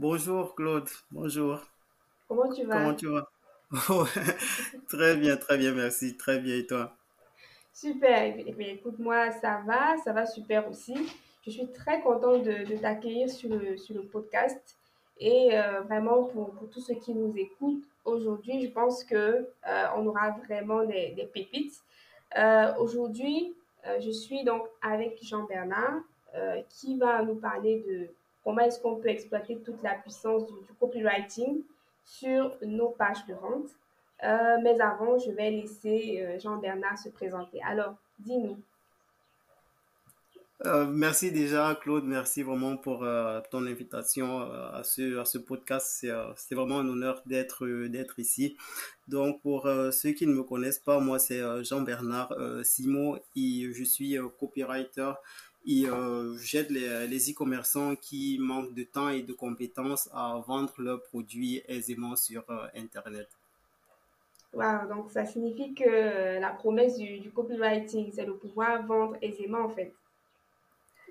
Bonjour Claude, bonjour. Comment tu vas? Comment tu vas? Très bien, très bien, merci. Très bien, et toi? Super. Eh écoute, moi, ça va, ça va super aussi. Je suis très contente de, de t'accueillir sur le, sur le podcast. Et euh, vraiment, pour, pour tous ceux qui nous écoutent aujourd'hui, je pense que euh, on aura vraiment des, des pépites. Euh, aujourd'hui, je suis donc avec Jean-Bernard euh, qui va nous parler de comment est-ce qu'on peut exploiter toute la puissance du, copywriting sur nos pages de vente? Euh, mais avant, je vais laisser euh, Jean-Bernard se présenter. Alors, dis-nous. Euh, merci déjà Claude, merci vraiment pour ton invitation à ce, podcast. C'est vraiment un honneur d'être d'être ici. Donc pour ceux qui ne me connaissent pas, moi c'est Jean-Bernard Simon et je suis copywriter et euh, j'aide les, les e-commerçants qui manquent de temps et de compétences à vendre leurs produits aisément sur euh, Internet. Wow, donc ça signifie que la promesse du, du copywriting, c'est de pouvoir vendre aisément en fait.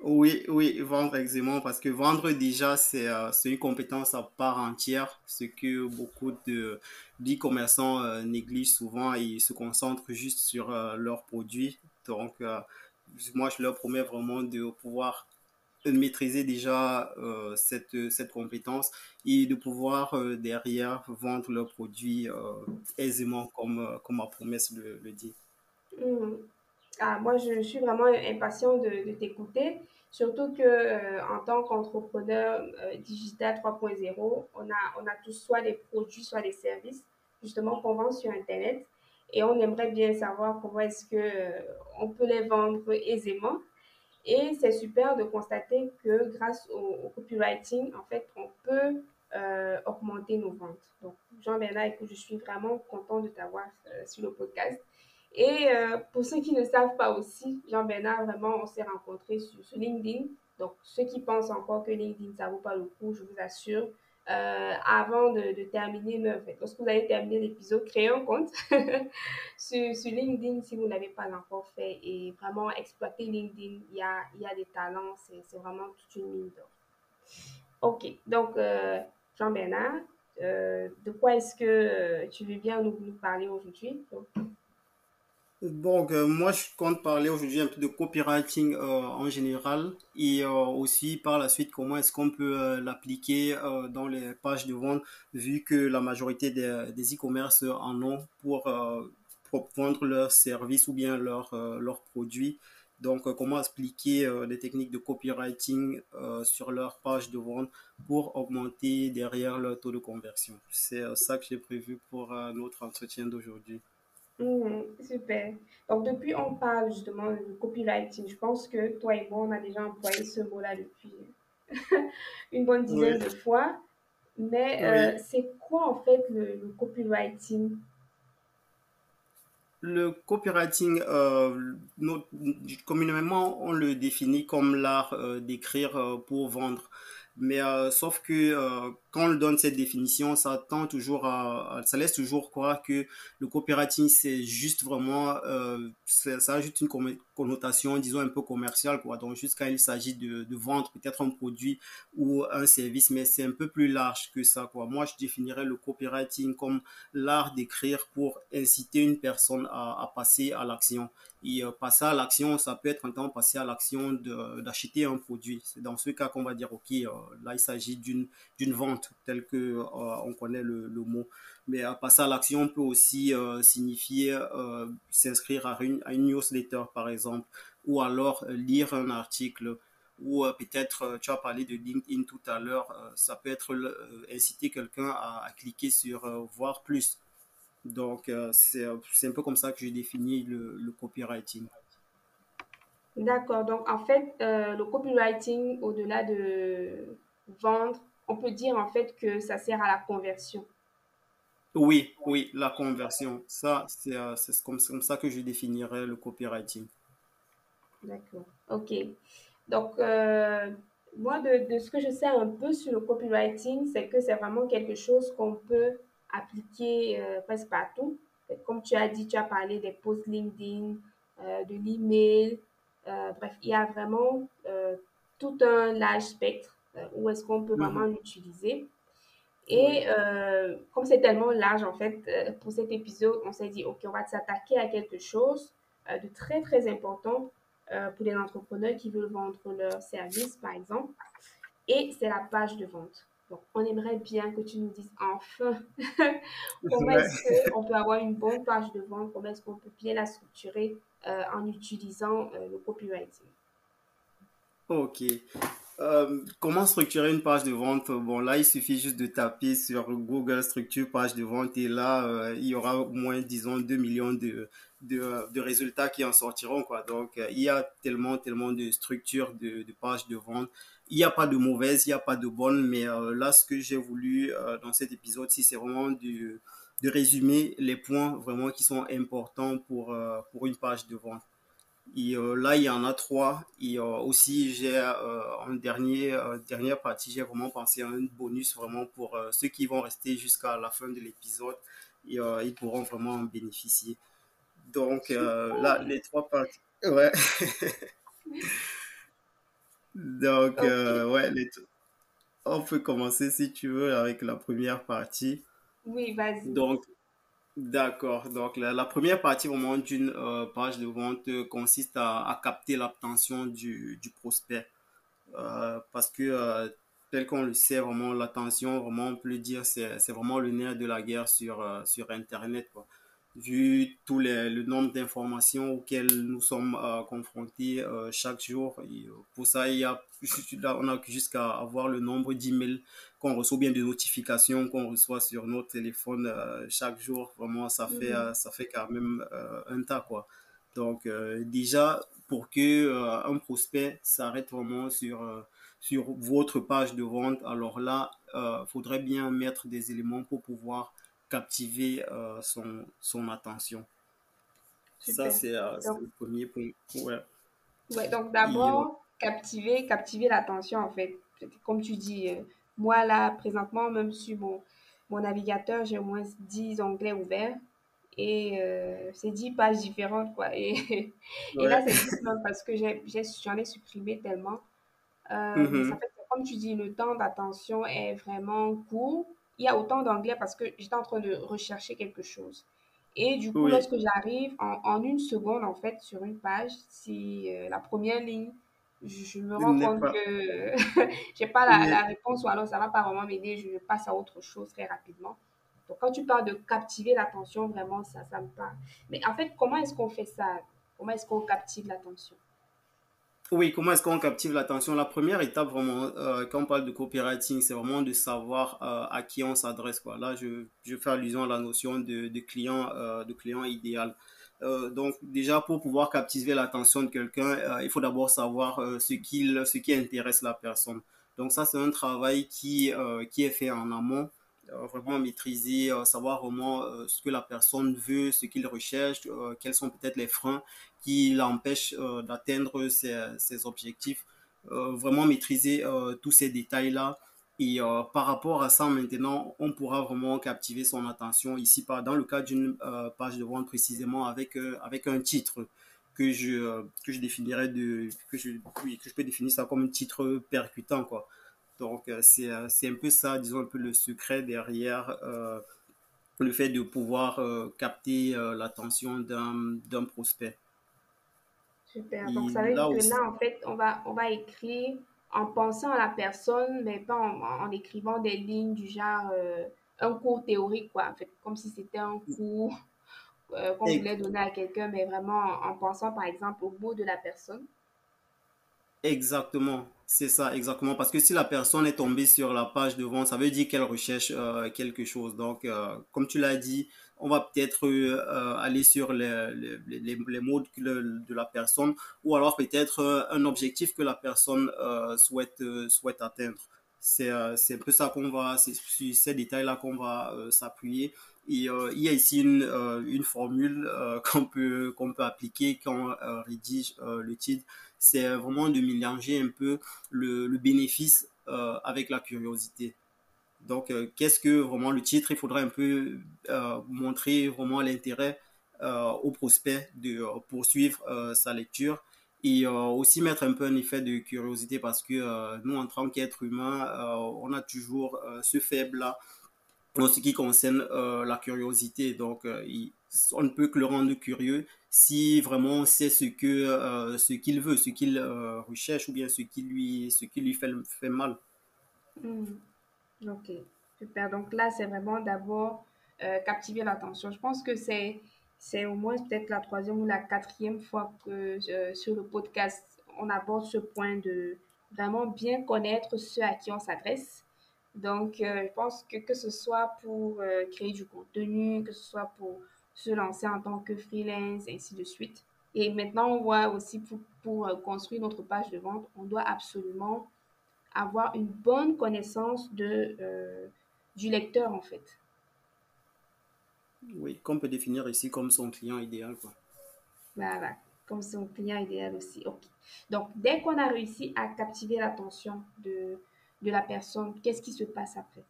Oui, oui, vendre aisément, parce que vendre déjà, c'est euh, une compétence à part entière, ce que beaucoup de d'e-commerçants euh, négligent souvent et ils se concentrent juste sur euh, leurs produits. Donc, moi, je leur promets vraiment de pouvoir maîtriser déjà euh, cette, cette compétence et de pouvoir euh, derrière vendre leurs produits euh, aisément, comme, comme ma promesse le, le dit. Mhm. Ah, moi, je suis vraiment impatient de, de t'écouter, surtout que en tant qu'entrepreneur digital 3.0, on a, on a tous soit des produits, soit des services, justement, qu'on vend sur Internet. Et on aimerait bien savoir comment est-ce que euh, on peut les vendre aisément. Et c'est super de constater que grâce au, copywriting, en fait, on peut euh, augmenter nos ventes. Donc, Jean-Bernard, écoute, je suis vraiment content de t'avoir euh, sur le podcast. Et pour ceux qui ne savent pas aussi, Jean-Bernard, vraiment, on s'est rencontrés sur, sur LinkedIn. Donc, ceux qui pensent encore que LinkedIn, ça vaut pas le coup, je vous assure, euh, avant de, de terminer, fait, lorsque vous allez terminer l'épisode, créez un compte sur, LinkedIn si vous ne l'avez pas encore fait et vraiment exploiter LinkedIn. Il y a, y a des talents, c'est vraiment toute une mine d'or. Ok, donc euh, Jean-Bernard, euh, de quoi est-ce que tu veux bien nous parler aujourd'hui? Donc, euh, moi, je compte parler aujourd'hui un peu de copywriting euh, en général et euh, aussi par la suite comment est-ce qu'on peut euh, l'appliquer dans les pages de vente vu que la majorité des, e-commerce en ont pour, vendre leurs services ou bien leurs leurs produits. Donc, comment appliquer des techniques de copywriting sur leur page de vente pour augmenter derrière leur taux de conversion? C'est ça que j'ai prévu pour notre entretien d'aujourd'hui. Mhm, super. Donc, depuis, on parle justement de copywriting. Je pense que toi et moi, on a déjà employé ce mot-là depuis une bonne Oui, dizaine de fois. Mais euh, c'est quoi en fait le, le copywriting? Le copywriting, euh, communément, on le définit comme l'art euh, d'écrire euh, pour vendre. Mais euh, sauf que euh, quand on donne cette définition, ça tend toujours à, ça laisse toujours croire que le copywriting, c'est juste vraiment, euh, ça, ajoute une conno- connotation, disons, un peu commerciale, quoi. Donc, juste quand il s'agit de, vendre peut-être un produit ou un service, mais c'est un peu plus large que ça, quoi. Moi, je définirais le copywriting comme l'art d'écrire pour inciter une personne à, passer à l'action. Et euh, passer à l'action, ça peut être en temps passer à l'action d'acheter un produit. C'est dans ce cas qu'on va dire, OK, euh, là, il s'agit d'une d'une vente, telle que euh, on connaît le, mot. Mais euh, passer à l'action peut aussi euh, signifier euh, s'inscrire à une, à newsletter, par exemple, ou alors lire un article ou peut-être, tu as parlé de LinkedIn tout à l'heure, ça peut être inciter quelqu'un à, à cliquer sur voir plus. Donc, c'est, un peu comme ça que je définis le, copywriting. D'accord. Donc, en fait, le copywriting, au-delà de vendre, on peut dire en fait que ça sert à la conversion. Oui, oui, la conversion. Ça, c'est euh, c'est comme, comme ça que je définirais le copywriting. D'accord. OK. Donc, euh, moi, de, de ce que je sais un peu sur le copywriting, c'est que c'est vraiment quelque chose qu'on peut appliquer euh, presque partout. Comme tu as dit, tu as parlé des posts LinkedIn, euh, de l'email. Bref, il y a vraiment tout un large spectre où est-ce qu'on peut vraiment Mhm. l'utiliser. Et euh, comme c'est tellement large, en fait, euh, pour cet épisode, on s'est dit, OK, on va s'attaquer à quelque chose euh, de très, très important pour les entrepreneurs qui veulent vendre leurs services, par exemple. Et c'est la page de vente. Donc, on aimerait bien que tu nous dises enfin comment est-ce qu'on peut avoir une bonne page de vente, comment est-ce qu'on peut bien la structurer en utilisant le copywriting. Ok. Euh, comment structurer une page de vente? Bon, là, il suffit juste de taper sur Google structure page de vente et là, euh, il y aura au moins, disons, 2 millions de, de, de résultats qui en sortiront, quoi. Donc, euh, il y a tellement, tellement de structures de, de pages de vente. Il n'y a pas de mauvaise, il n'y a pas de bonne, mais euh, là, ce que j'ai voulu euh, dans cet épisode-ci, c'est vraiment de, de résumer les points vraiment qui sont importants pour, euh, pour une page de vente. Et euh, là, il y en a trois. Et euh, aussi, j'ai euh, en dernier, dernière partie, j'ai vraiment pensé à un bonus vraiment pour ceux qui vont rester jusqu'à la fin de l'épisode. Et ils pourront vraiment en bénéficier. Donc là, les trois parties. Ouais. Donc, euh, ouais, les on peut commencer si tu veux avec la première partie. Oui, vas-y. Donc, D'accord. Donc, la, première partie vraiment d'une euh, page de vente euh, consiste à, capter l'attention du, prospect. Euh, parce que, tel qu'on le sait, vraiment, l'attention, vraiment, on peut le dire, c'est, vraiment le nerf de la guerre sur, Internet. Vu tout les, le nombre d'informations auxquelles nous sommes euh, confrontés euh, chaque jour. Et, euh, pour ça, il y a, là, on a jusqu'à avoir le nombre d'emails qu'on reçoit, bien de notifications qu'on reçoit sur notre téléphone euh, chaque jour. Vraiment, ça fait, Mhm. euh, ça fait quand même un tas, quoi. Donc, déjà, pour que un prospect s'arrête vraiment sur, sur votre page de vente, alors là, il faudrait bien mettre des éléments pour pouvoir captiver euh, son, son attention. Ça, c'est euh, le premier point. Ouais. ouais, donc Et, d'abord, captiver, captiver l'attention, en fait. Comme tu dis, euh, moi, là, présentement, même sur mon, mon navigateur, j'ai au moins 10 onglets ouverts. Et euh, c'est 10 pages différentes, quoi. Et, et ouais. là, c'est même parce que j'en ai supprimé tellement. Mais ça fait que, comme tu dis, le temps d'attention est vraiment court. Il y a autant d'anglais parce que j'étais en train de rechercher quelque chose. Et du coup, Oui. lorsque j'arrive en, en une seconde, en fait, sur une page, si euh, la première ligne, je, je me rends compte pas. que j'ai pas la, réponse ou alors ça va pas vraiment m'aider, je passe à autre chose très rapidement. Donc, quand tu parles de captiver l'attention, vraiment, ça, ça me parle. Mais en fait, comment est-ce qu'on fait ça? Comment est-ce qu'on captive l'attention? Oui, comment est-ce qu'on captive l'attention? La première étape, vraiment, euh, quand on parle de copywriting, c'est vraiment de savoir euh, à qui on s'adresse. Là, je, fais allusion à la notion de, client, euh, de client idéal. Donc, déjà, pour pouvoir captiver l'attention de quelqu'un, il faut d'abord savoir ce qu'il, ce qui intéresse la personne. Donc, ça, c'est un travail qui, qui est fait en amont. Vraiment maîtriser, savoir vraiment ce que la personne veut, ce qu'il recherche, quels sont peut-être les freins qui l'empêche euh, d'atteindre ses, objectifs. Euh, vraiment maîtriser euh, tous ces détails-là. Et par rapport à ça, maintenant, on pourra vraiment captiver son attention ici, dans le cas d'une page de vente précisément avec, avec un titre que je, que je définirais de, que je, que je peux définir ça comme un titre percutant, quoi. Donc, c'est, un peu ça, disons, un peu le secret derrière le fait de pouvoir capter l'attention d'un prospect. Super. Donc, ça veut dire que là, en fait, on va, on va écrire en pensant à la personne, mais pas en, en écrivant des lignes du genre euh, un cours théorique, quoi. En fait, comme si c'était un cours euh, qu'on voulait donner à quelqu'un, mais vraiment en, en pensant, par exemple, au mot de la personne. exactement, C'est ça, exactement. Parce que si la personne est tombée sur la page de vente, ça veut dire qu'elle recherche euh, quelque chose. Donc, comme tu l'as dit, on va peut-être euh, aller sur les, les, de, la personne ou alors peut-être un objectif que la personne souhaite, souhaite atteindre. C'est un peu ça qu'on va, c'est sur ces détails-là qu'on va s'appuyer. Et il y a ici une, une formule qu'on peut, peut appliquer quand on rédige le titre c'est vraiment de mélanger un peu le, bénéfice euh, avec la curiosité. Donc, euh, qu'est-ce que vraiment le titre Il faudrait un peu euh, montrer vraiment l'intérêt au prospect de poursuivre sa lecture et aussi mettre un peu un effet de curiosité parce que nous, en tant qu'être humain, on a toujours ce faible-là en ce qui concerne la curiosité. Donc, on ne peut que le rendre curieux si vraiment c'est ce que euh, ce qu'il veut, ce qu'il euh, recherche ou bien ce qui lui ce qui lui fait, mal. Hmm. Ok, super. Donc là, c'est vraiment d'abord euh, captiver l'attention. Je pense que c'est c'est au moins peut-être la troisième ou la quatrième fois que sur le podcast on aborde ce point de vraiment bien connaître ceux à qui on s'adresse. Donc, je pense que que ce soit pour créer du contenu, que ce soit pour se lancer en tant que freelance, ainsi de suite. Et maintenant, on voit aussi pour, pour euh, construire notre page de vente, on doit absolument avoir une bonne connaissance de, euh, du lecteur, en fait. Oui, qu'on peut définir ici comme son client idéal. Quoi. Voilà, comme son client idéal aussi. Ok. Donc, dès qu'on a réussi à captiver l'attention de, de la personne, qu'est-ce qui se passe après?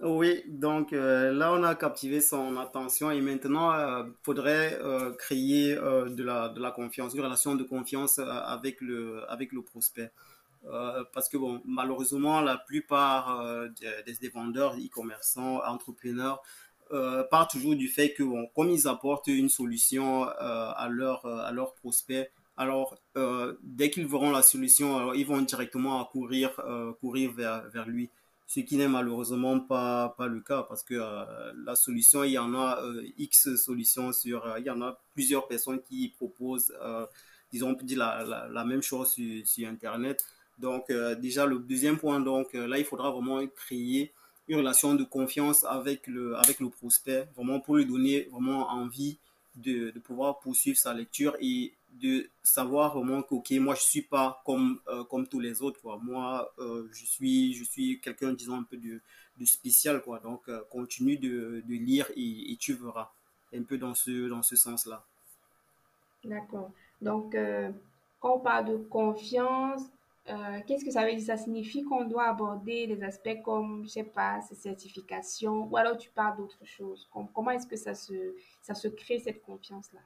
Oui, donc euh, là, on a captivé son attention et maintenant, il euh, faudrait euh, créer de, la, de la confiance, une relation de confiance avec, le, avec le prospect. Parce que, bon, malheureusement, la plupart des, des, vendeurs, e-commerçants, entrepreneurs, partent toujours du fait que, bon, comme ils apportent une solution à, leur, à leur prospect, alors, dès qu'ils verront la solution, ils vont directement courir, courir vers, vers lui ce qui n'est malheureusement pas, pas le cas parce que euh, la solution, il y en a euh, X solutions sur, euh, il y en a plusieurs personnes qui proposent, disons, dit la, la, la, même chose sur, sur Internet. Donc, déjà, le deuxième point, donc, là, il faudra vraiment créer une relation de confiance avec le, avec le prospect, vraiment pour lui donner vraiment envie de, de pouvoir poursuivre sa lecture et de savoir vraiment que ok moi je suis pas comme euh, comme tous les autres quoi. Moi euh, je suis je suis quelqu'un disons un peu de, de spécial quoi. Donc euh, continue de, de lire et, et, tu verras un peu dans ce dans ce sens là d'accord. Donc quand on parle de confiance qu'est-ce que ça veut dire? Ça signifie qu'on doit aborder les aspects comme je sais pas ces certifications ou alors tu parles d'autre chose. Comment est-ce que ça se ça se crée cette confiance là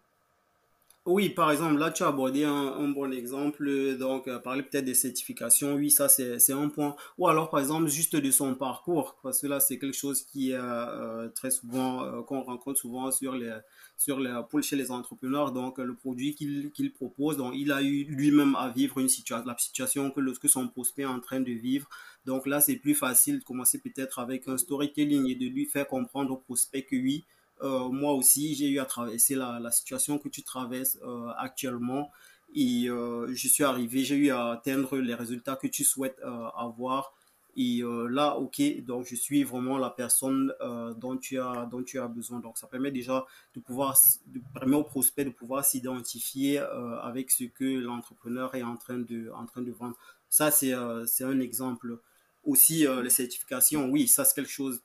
oui, par exemple, là, tu as abordé un, bon exemple, donc euh, parler peut-être des certifications, oui, ça c'est un point. Ou alors, par exemple, juste de son parcours, parce que là, c'est quelque chose qui est euh, très souvent, euh, qu'on rencontre souvent sur les, sur les, chez les entrepreneurs. Donc, le produit qu'il propose, donc il a eu lui-même à vivre une la situation que, que son prospect est en train de vivre. Donc là, c'est plus facile de commencer peut-être avec un storytelling et de lui faire comprendre au prospect que oui, moi aussi, j'ai eu à traverser la, situation que tu traverses euh, actuellement et euh, je suis arrivé, j'ai eu à atteindre les résultats que tu souhaites avoir. Et là, ok, donc je suis vraiment la personne dont, tu as, dont tu as besoin. Donc ça permet déjà de pouvoir, de permet au prospect de pouvoir s'identifier avec ce que l'entrepreneur est en train de, en train de vendre. Ça, c'est un exemple. Aussi, les certifications, oui, ça c'est quelque chose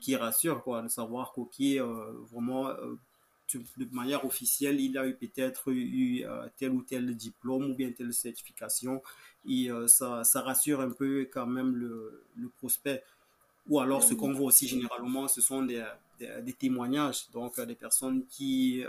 qui, rassure, quoi, de savoir qu'ok, euh, vraiment, euh, de manière officielle, il a eu peut-être eu euh, tel ou tel diplôme ou bien telle certification, et ça, ça rassure un peu quand même le, le prospect. Ou alors, ce qu'on voit aussi généralement, ce sont des, des, témoignages, donc des personnes qui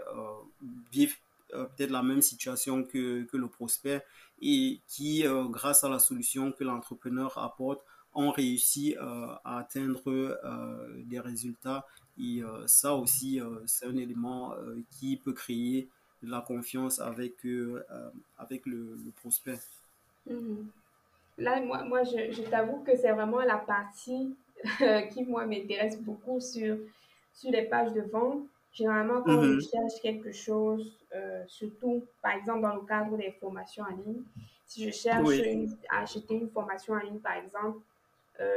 vivent peut-être la même situation que, que, le prospect et qui, grâce à la solution que l'entrepreneur apporte, ont réussi euh, à atteindre euh, des résultats. Et euh, ça aussi, c'est un élément qui peut créer de la confiance avec, avec le, prospect. Mhm. Là, moi, moi je, je t'avoue que c'est vraiment la partie qui, moi, m'intéresse beaucoup sur, sur les pages de vente. Généralement, quand on mhm. cherche quelque chose, surtout, par exemple, dans le cadre des formations en ligne, Si je cherche à acheter une formation en ligne, par exemple,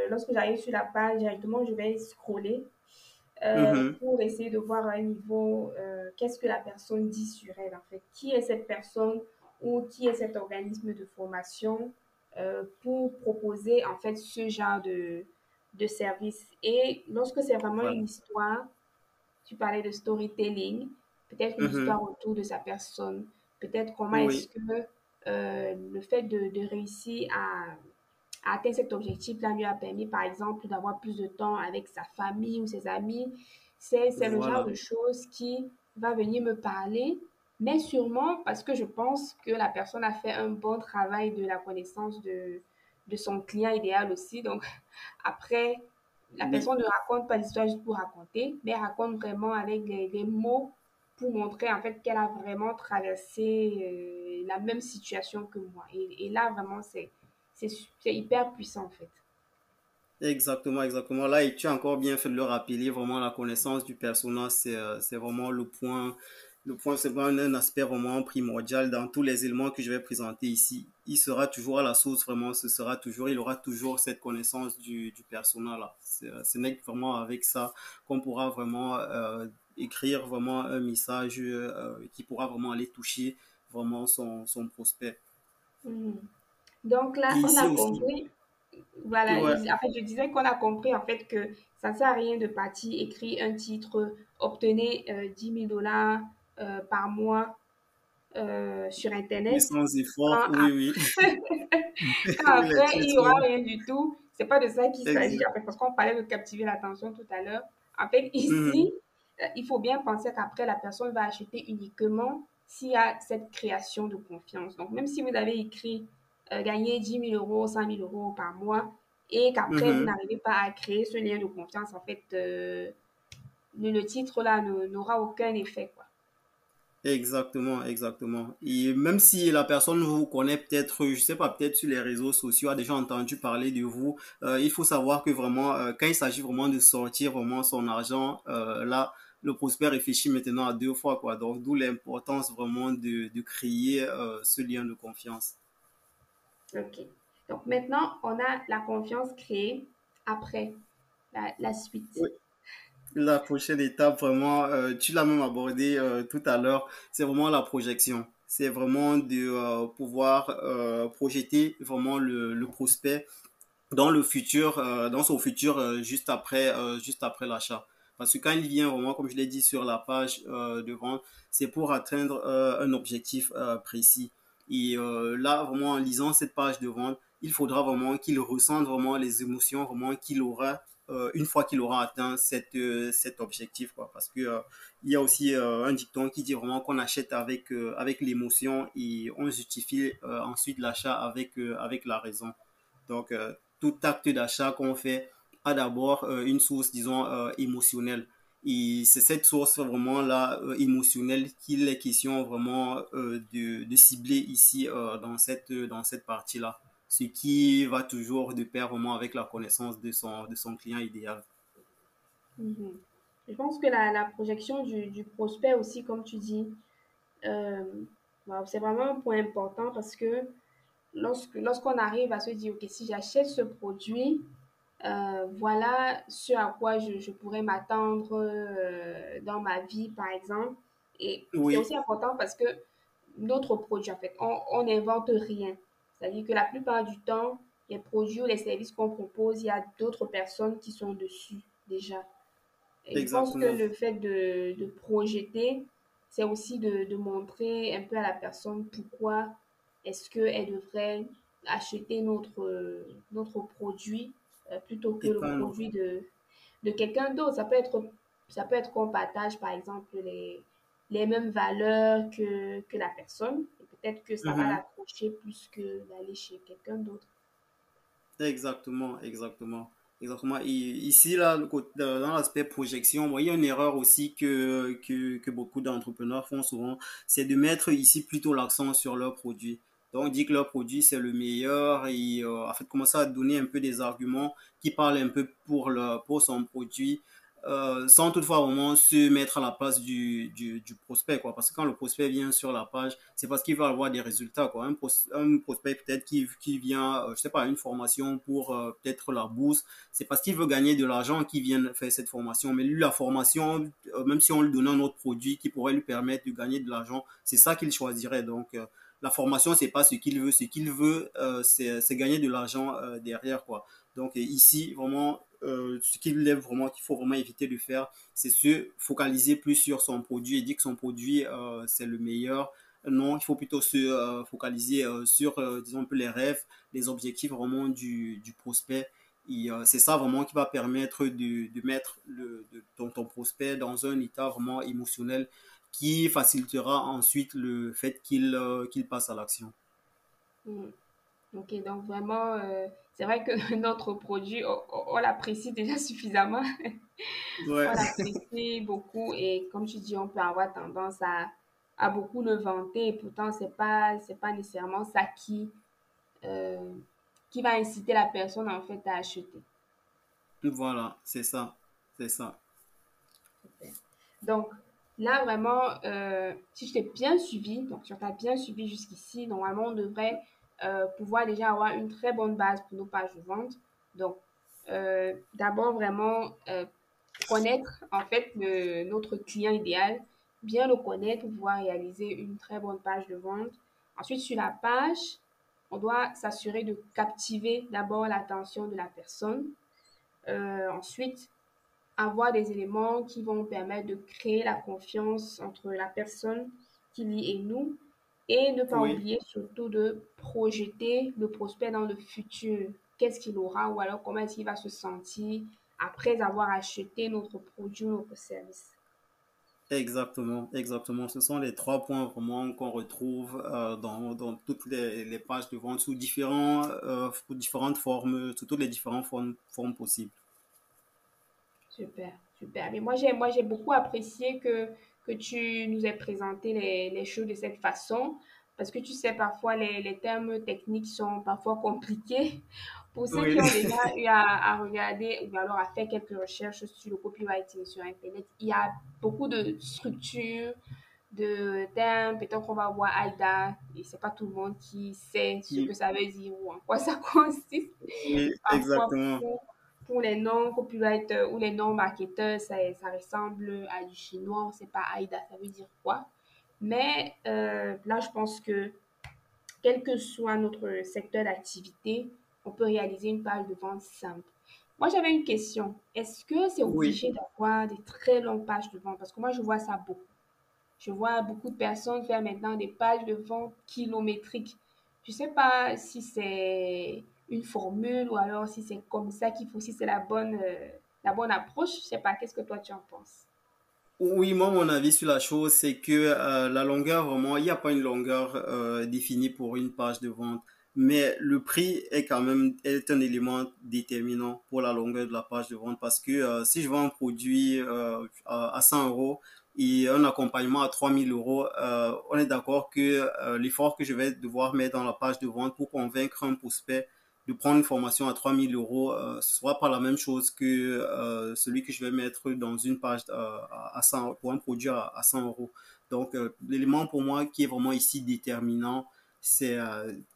lorsque j'arrive sur la page, directement, je vais scroller euh, mhm. pour essayer de voir à un niveau euh, qu'est-ce que la personne dit sur elle, en fait. Qui est cette personne ou qui est cet organisme de formation pour proposer, en fait, ce genre de, de service. Et lorsque c'est vraiment une histoire, tu parlais de storytelling, peut-être une mhm. histoire autour de sa personne, peut-être comment est-ce que le fait de, de réussir à atteindre cet objectif-là lui a permis, par exemple, d'avoir plus de temps avec sa famille ou ses amis. C'est le genre de choses qui va venir me parler, mais sûrement parce que je pense que la personne a fait un bon travail de la connaissance de, de son client idéal aussi. Donc, après, la personne ne raconte pas l'histoire juste pour raconter, mais raconte vraiment avec des, mots pour montrer en fait qu'elle a vraiment traversé euh, la même situation que moi. Et, et là, vraiment, c'est c'est hyper puissant en fait. Exactement, exactement. Là, et tu as encore bien fait de le rappeler, vraiment la connaissance du personnage, c'est euh, vraiment le point, le point, c'est vraiment un aspect vraiment primordial dans tous les éléments que je vais présenter ici. Il sera toujours à la source, vraiment, ce sera toujours, il aura toujours cette connaissance du, du personnage là. Euh, ce n'est vraiment avec ça qu'on pourra vraiment euh, écrire vraiment un message qui pourra vraiment aller toucher vraiment son, son prospect. Mmh. Donc là, on a compris. Voilà, en fait, je disais qu'on a compris en fait que ça ne sert à rien de partir écrire un titre, obtenez 10 000 dollars euh, par mois euh, sur Internet. sans effort, oui, oui. après, il n'y aura rien du tout. C'est pas de ça qu'il s'agit, parce qu'on parlait de captiver l'attention tout à l'heure. En fait, ici, mhm. euh, il faut bien penser qu'après, la personne va acheter uniquement s'il y a cette création de confiance. Donc, même si vous avez écrit euh, gagner 10 000 euros, 100 000 euros par mois et qu'après, vous mhm. n'arrivez pas à créer ce lien de confiance, en fait, euh, le, titre là n'aura aucun effet. Quoi. Exactement, exactement. Et même si la personne vous connaît peut-être, je sais pas, peut-être sur les réseaux sociaux, a déjà entendu parler de vous, euh, il faut savoir que vraiment, quand il s'agit vraiment de sortir vraiment son argent, là, le prospect réfléchit maintenant à deux fois, quoi. Donc, d'où l'importance vraiment de, de créer ce lien de confiance. OK. Donc maintenant, on a la confiance créée après la, suite. La prochaine étape, vraiment, euh, tu l'as même abordé euh, tout à l'heure, c'est vraiment la projection. C'est vraiment de euh, pouvoir projeter vraiment le, le, prospect dans le futur, dans son futur juste après, juste après l'achat. Parce que quand il vient vraiment, comme je l'ai dit sur la page de vente, c'est pour atteindre un objectif précis. Et euh, là, vraiment, en lisant cette page de vente, il faudra vraiment qu'il ressente vraiment les émotions vraiment qu'il aura euh, une fois qu'il aura atteint cette, euh, cet objectif. Quoi. Parce que il y a aussi un dicton qui dit vraiment qu'on achète avec, avec l'émotion et on justifie ensuite l'achat avec, avec la raison. Donc, tout acte d'achat qu'on fait a d'abord une source, disons, émotionnelle. Et c'est cette source vraiment là euh, émotionnelle qu'il est question vraiment euh, de, de, cibler ici euh, dans cette, dans cette partie-là. Ce qui va toujours de pair vraiment avec la connaissance de son, de son client idéal. Mhm. Je pense que la, projection du, prospect aussi, comme tu dis, c'est vraiment un point important parce que lorsqu'on arrive à se dire, OK, si j'achète ce produit, euh, voilà ce à quoi je, pourrais m'attendre euh, dans ma vie, par exemple. Et c'est aussi important parce que notre produit, en fait, on n'invente rien. C'est-à-dire que la plupart du temps, les produits ou les services qu'on propose, il y a d'autres personnes qui sont dessus déjà. Et je pense que le fait de, de projeter, c'est aussi de, de, montrer un peu à la personne pourquoi est-ce qu'elle devrait acheter notre, notre produit euh, plutôt que le produit de, de quelqu'un d'autre. Ça peut être ça peut être qu'on partage, par exemple, les, les mêmes valeurs que, que la personne. Et peut-être que ça va mhm. l'accrocher plus que d'aller chez quelqu'un d'autre. Exactement, exactement. Exactement. Et ici, là, dans l'aspect projection, il y a une erreur aussi que, que, que beaucoup d'entrepreneurs font souvent, c'est de mettre ici plutôt l'accent sur leur produit. Donc, on dit que leur produit, c'est le meilleur et euh, en fait, commencer à donner un peu des arguments qui parlent un peu pour, le, pour son produit. euh, sans toutefois vraiment se mettre à la place du, du, prospect, quoi. Parce que quand le prospect vient sur la page, c'est parce qu'il va avoir des résultats, quoi. Un, prospect peut-être qui, qui vient, euh, je sais pas, une formation pour euh, peut-être la bourse, c'est parce qu'il veut gagner de l'argent qu'il vient faire cette formation. Mais lui, la formation, même si on lui donnait un autre produit qui pourrait lui permettre de gagner de l'argent, c'est ça qu'il choisirait. Donc, la formation, c'est pas ce qu'il veut. Ce qu'il veut, c'est gagner de l'argent derrière, quoi. Donc ici, vraiment, euh, ce qu'il vraiment, qu'il faut vraiment éviter de faire, c'est se focaliser plus sur son produit et dire que son produit, euh, c'est le meilleur. Non, il faut plutôt se euh, focaliser sur, disons, peu les rêves, les objectifs vraiment du, prospect. c'est ça vraiment qui va permettre de, mettre le, ton, ton, prospect dans un état vraiment émotionnel qui facilitera ensuite le fait qu'il qu'il passe à l'action. Mm. Ok, donc vraiment, c'est vrai que notre produit, on, l'apprécie déjà suffisamment. On l'apprécie beaucoup et comme tu dis, on peut avoir tendance à, à beaucoup le vanter et pourtant, ce n'est pas, pas nécessairement ça qui, euh, qui va inciter la personne en fait à acheter. Voilà, c'est ça. C'est ça. Donc, là, vraiment, euh, si je t'ai bien suivi, donc tu as bien suivi jusqu'ici, normalement, on devrait euh, pouvoir déjà avoir une très bonne base pour nos pages de vente. Donc, euh, d'abord, vraiment connaître en fait notre client idéal, bien le connaître pour pouvoir réaliser une très bonne page de vente. Ensuite, sur la page, on doit s'assurer de captiver d'abord l'attention de la personne. ensuite, avoir des éléments qui vont permettre de créer la confiance entre la personne qui lit et nous et ne pas oublier surtout de projeter le prospect dans le futur. Qu'est-ce qu'il aura ou alors comment est-ce qu'il va se sentir après avoir acheté notre produit ou notre service. Exactement, exactement. Ce sont les trois points vraiment qu'on retrouve euh, dans, dans, toutes les, les, pages de vente sous, différents, euh, différentes formes, sous toutes les différentes formes, formes possibles. Super, super. Mais moi, j'ai, moi, j'ai beaucoup apprécié que que tu nous aies présenté les, les choses de cette façon. Parce que tu sais, parfois, les, les termes techniques sont parfois compliqués. Pour ceux qui ont déjà eu à, à, regarder ou alors à faire quelques recherches sur le copywriting sur Internet, il y a beaucoup de structures, de termes. Peut-être qu'on va voir AIDA, et c'est pas tout le monde qui sait ce que ça veut dire ou en quoi ça consiste. Oui, exactement pour les non-copywriters ou les non-marketeurs, ça, ça, ressemble à du chinois, on ne sait pas AIDA, ça veut dire quoi. Mais euh, là, je pense que quel que soit notre secteur d'activité, on peut réaliser une page de vente simple. Moi, j'avais une question. Est-ce que c'est obligé d'avoir des très longues pages de vente? Parce que moi, je vois ça beaucoup. Je vois beaucoup de personnes faire maintenant des pages de vente kilométriques. Je ne sais pas si c'est une formule ou alors si c'est comme ça qu'il faut, si c'est la bonne, euh, la bonne approche. Je sais pas, qu'est-ce que toi tu en penses? Oui, moi, mon avis sur la chose, c'est que euh, la longueur, vraiment, il n'y a pas une longueur euh, définie pour une page de vente. Mais le prix est quand même est un élément déterminant pour la longueur de la page de vente parce que si je vends un produit à 100 euros et un accompagnement à 3000 euros, on est d'accord que l'effort que je vais devoir mettre dans la page de vente pour convaincre un prospect de prendre une formation à 3000 euros, euh, ce sera pas la même chose que euh, celui que je vais mettre dans une page euh, à 100, pour un produit à, 100 euros. Donc, l'élément pour moi qui est vraiment ici déterminant, c'est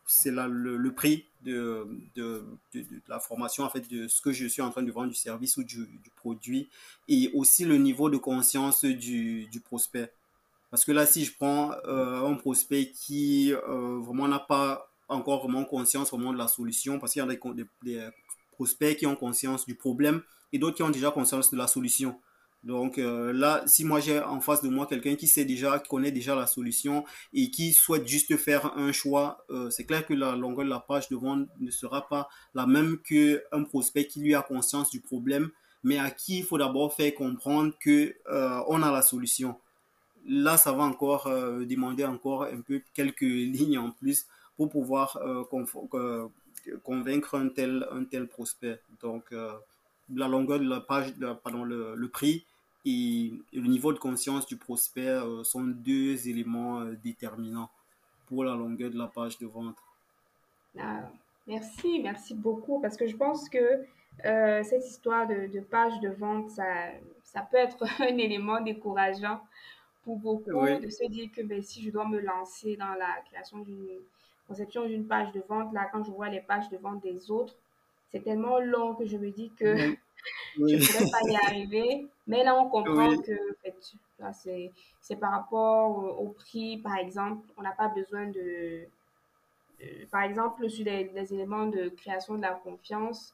c'est le, le, prix de, de, de, la formation, en fait, de ce que je suis en train de vendre, du service ou du, du produit, et aussi le niveau de conscience du, du prospect. Parce que là, si je prends un prospect qui vraiment n'a pas encore vraiment conscience vraiment de la solution parce qu'il y a des, des, prospects qui ont conscience du problème et d'autres qui ont déjà conscience de la solution. Donc euh, là, si moi j'ai en face de moi quelqu'un qui sait déjà, qui connaît déjà la solution et qui souhaite juste faire un choix, euh, c'est clair que la longueur de la page de vente ne sera pas la même qu'un prospect qui lui a conscience du problème, mais à qui il faut d'abord faire comprendre que euh, on a la solution. Là, ça va encore demander encore un peu quelques lignes en plus pour pouvoir euh, convaincre un tel, un tel prospect. Donc, euh, la longueur de la page, pardon, le, le prix et, le niveau de conscience du prospect euh, sont deux éléments déterminants pour la longueur de la page de vente. Ah, merci, merci beaucoup parce que je pense que cette histoire de, de, page de vente, ça, ça peut être un élément décourageant pour beaucoup de se dire que ben, si je dois me lancer dans la création d'une conception d'une page de vente, là, quand je vois les pages de vente des autres, c'est tellement long que je me dis que je ne pourrais pas y arriver. Mais là, on comprend que c'est par rapport au, prix, par exemple. On n'a pas besoin de... par exemple, sur les, éléments de création de la confiance,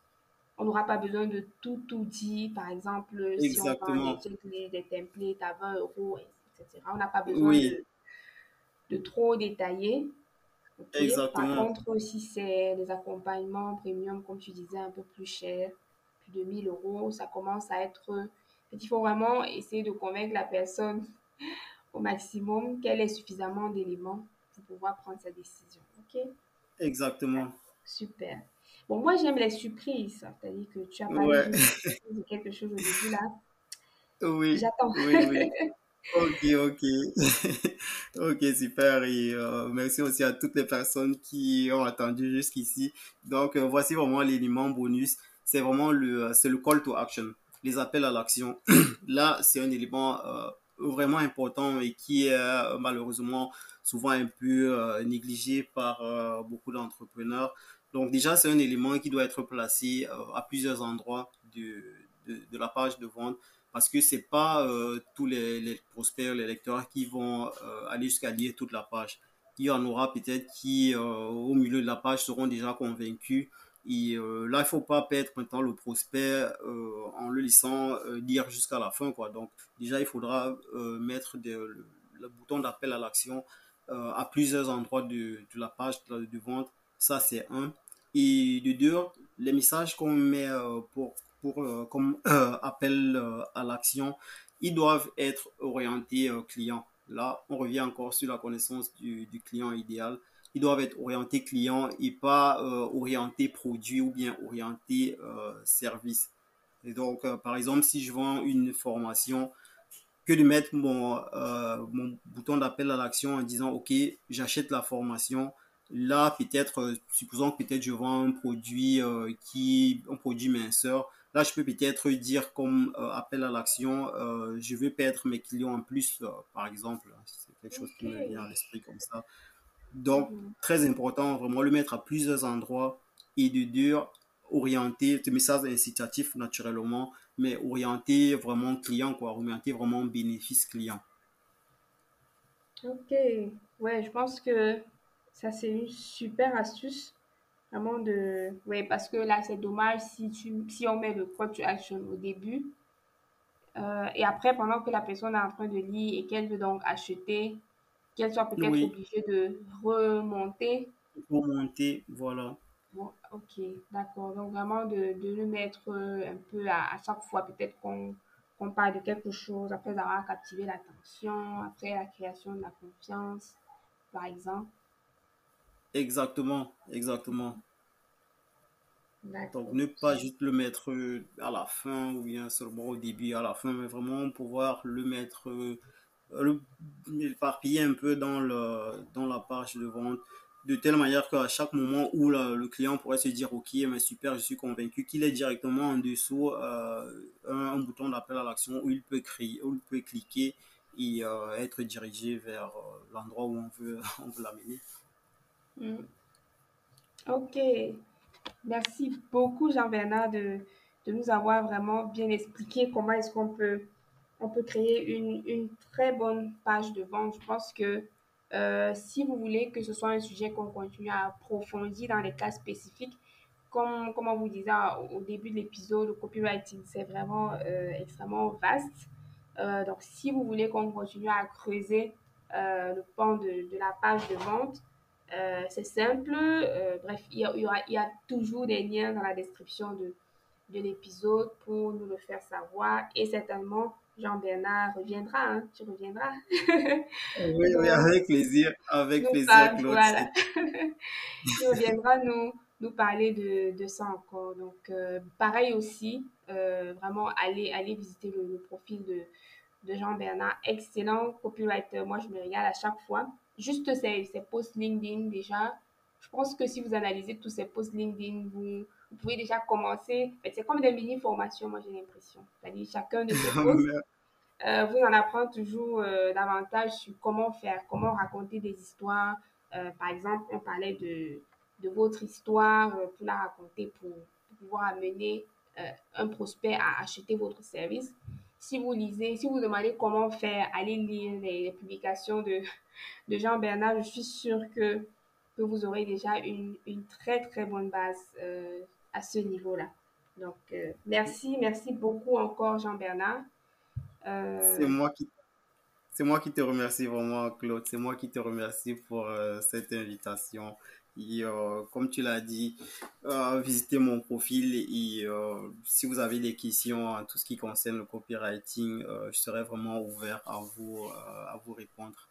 on n'aura pas besoin de tout, tout dire. Par exemple, si on parle des, des templates à 20 euros, etc. On n'a pas besoin de, de, trop détailler. Exactement. Par contre, si c'est des accompagnements premium, comme tu disais, un peu plus cher, plus de 1000 euros, ça commence à être... Il faut vraiment essayer de convaincre la personne au maximum qu'elle ait suffisamment d'éléments pour pouvoir prendre sa décision. OK? Exactement. Super. Bon, moi, j'aime les surprises. C'est-à-dire que tu as parlé de quelque chose au début là. Oui. J'attends. Oui, oui. Ok, ok. ok, super. Et euh, merci aussi à toutes les personnes qui ont attendu jusqu'ici. Donc, euh, voici vraiment l'élément bonus. C'est vraiment le, c'est le call to action, les appels à l'action. Là, c'est un élément euh, vraiment important et qui est malheureusement souvent un peu négligé par beaucoup d'entrepreneurs. Donc, déjà, c'est un élément qui doit être placé à plusieurs endroits de, de la page de vente parce que c'est pas euh, tous les, prospects, les lecteurs qui vont euh, aller jusqu'à lire toute la page. Il y en aura peut-être qui, euh, au milieu de la page, seront déjà convaincus. Et là, il faut pas perdre maintenant le prospect en le laissant lire jusqu'à la fin. Donc, déjà, il faudra mettre le, bouton d'appel à l'action à plusieurs endroits de, de la page de vente. Ça, c'est un. Et de deux, les messages qu'on met pour euh, comme euh, appel euh, à l'action, ils doivent être orientés client. Là, on revient encore sur la connaissance du, client idéal. Ils doivent être orientés client et pas orientés produit ou bien orientés service. Et donc, par exemple, si je vends une formation, que de mettre mon, mon bouton d'appel à l'action en disant, OK, j'achète la formation. Là, peut-être, supposons que peut-être je vends un produit qui, un produit minceur. Là, je peux peut-être dire comme euh, appel à l'action, euh, je veux perdre mes clients en plus, euh, par exemple. C'est quelque chose qui me vient à l'esprit comme ça. Donc, mhm. très important, vraiment le mettre à plusieurs endroits et de dire, orienter, tes messages incitatifs naturellement, mais orienter vraiment client, quoi, orienter vraiment bénéfice client. Ok, ouais, je pense que ça c'est une super astuce Vraiment de... Oui, parce que là, c'est dommage si, tu, si on met le call to action au début. Euh, et après, pendant que la personne est en train de lire et qu'elle veut donc acheter, qu'elle soit peut-être obligée de remonter. Remonter, voilà. Bon, ok, d'accord. Donc vraiment de, de, le mettre euh, un peu à, à chaque fois, peut-être qu'on qu'on parle de quelque chose après avoir captivé l'attention, après la création de la confiance, par exemple. Exactement, exactement. Donc, ne pas juste le mettre à la fin ou bien seulement au début, à la fin, mais vraiment pouvoir le mettre, euh, le éparpiller un peu dans, le, dans la page de vente, de telle manière qu'à chaque moment où le client pourrait se dire, OK, mais super, je suis convaincu, qu'il ait directement en dessous euh, un, bouton d'appel à l'action où il peut créer, où il peut cliquer et euh, être dirigé vers l'endroit où on veut, on veut l'amener. Mm. Ok. Merci beaucoup, Jean-Bernard, de, de, nous avoir vraiment bien expliqué comment est-ce qu'on peut, on peut créer une, une, très bonne page de vente. Je pense que euh, si vous voulez que ce soit un sujet qu'on continue à approfondir dans les cas spécifiques, comme, comme on vous disait au début de l'épisode, le copywriting, c'est vraiment euh, extrêmement vaste. Euh, donc, si vous voulez qu'on continue à creuser le pan de, de, la page de vente, euh, c'est simple. Euh, bref, il y, aura, il y a toujours des liens dans la description de, de l'épisode pour nous le faire savoir. Et certainement, Jean-Bernard reviendra. Hein, tu reviendras. oui, oui, avec plaisir. Avec plaisir, Claude. Voilà. tu reviendras nous, nous parler de, de ça encore. Donc, euh, pareil aussi, vraiment, aller, aller visiter le, le profil de, de Jean-Bernard. Excellent copywriter. Moi, je me régale à chaque fois juste ces, ces posts LinkedIn déjà, je pense que si vous analysez tous ces posts LinkedIn, vous, vous pouvez déjà commencer. C'est comme des mini-formations, moi j'ai l'impression. C'est-à-dire chacun de ces postes, euh, vous en apprenez toujours euh, davantage sur comment faire, comment raconter des histoires. Euh, par exemple, on parlait de, de votre histoire pour la raconter, pour, pouvoir amener un prospect à acheter votre service. Si vous lisez, si vous demandez comment faire, allez lire les, publications de, de Jean Bernard. Je suis sûre que, que vous aurez déjà une, une très très bonne base à ce niveau-là. Donc, merci, merci beaucoup encore Jean Bernard. C'est euh, moi qui c'est moi qui te remercie vraiment, Claude. C'est moi qui te remercie pour euh, cette invitation. Et euh, comme tu l'as dit, visitez mon profil et si vous avez des questions en tout ce qui concerne le copywriting, je serai vraiment ouvert à vous, à vous répondre.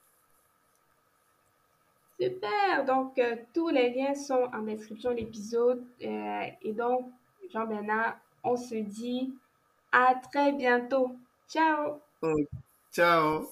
Super. Donc, tous les liens sont en description de l'épisode. et donc, Jean-Bernard, on se dit à très bientôt. Ciao. Oh, ciao.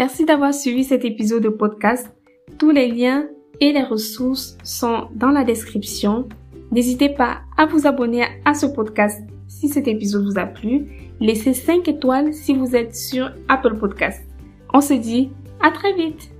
Merci d'avoir suivi cet épisode de podcast. Tous les liens et les ressources sont dans la description. N'hésitez pas à vous abonner à ce podcast si cet épisode vous a plu. Laissez 5 étoiles si vous êtes sur Apple Podcast. On se dit à très vite.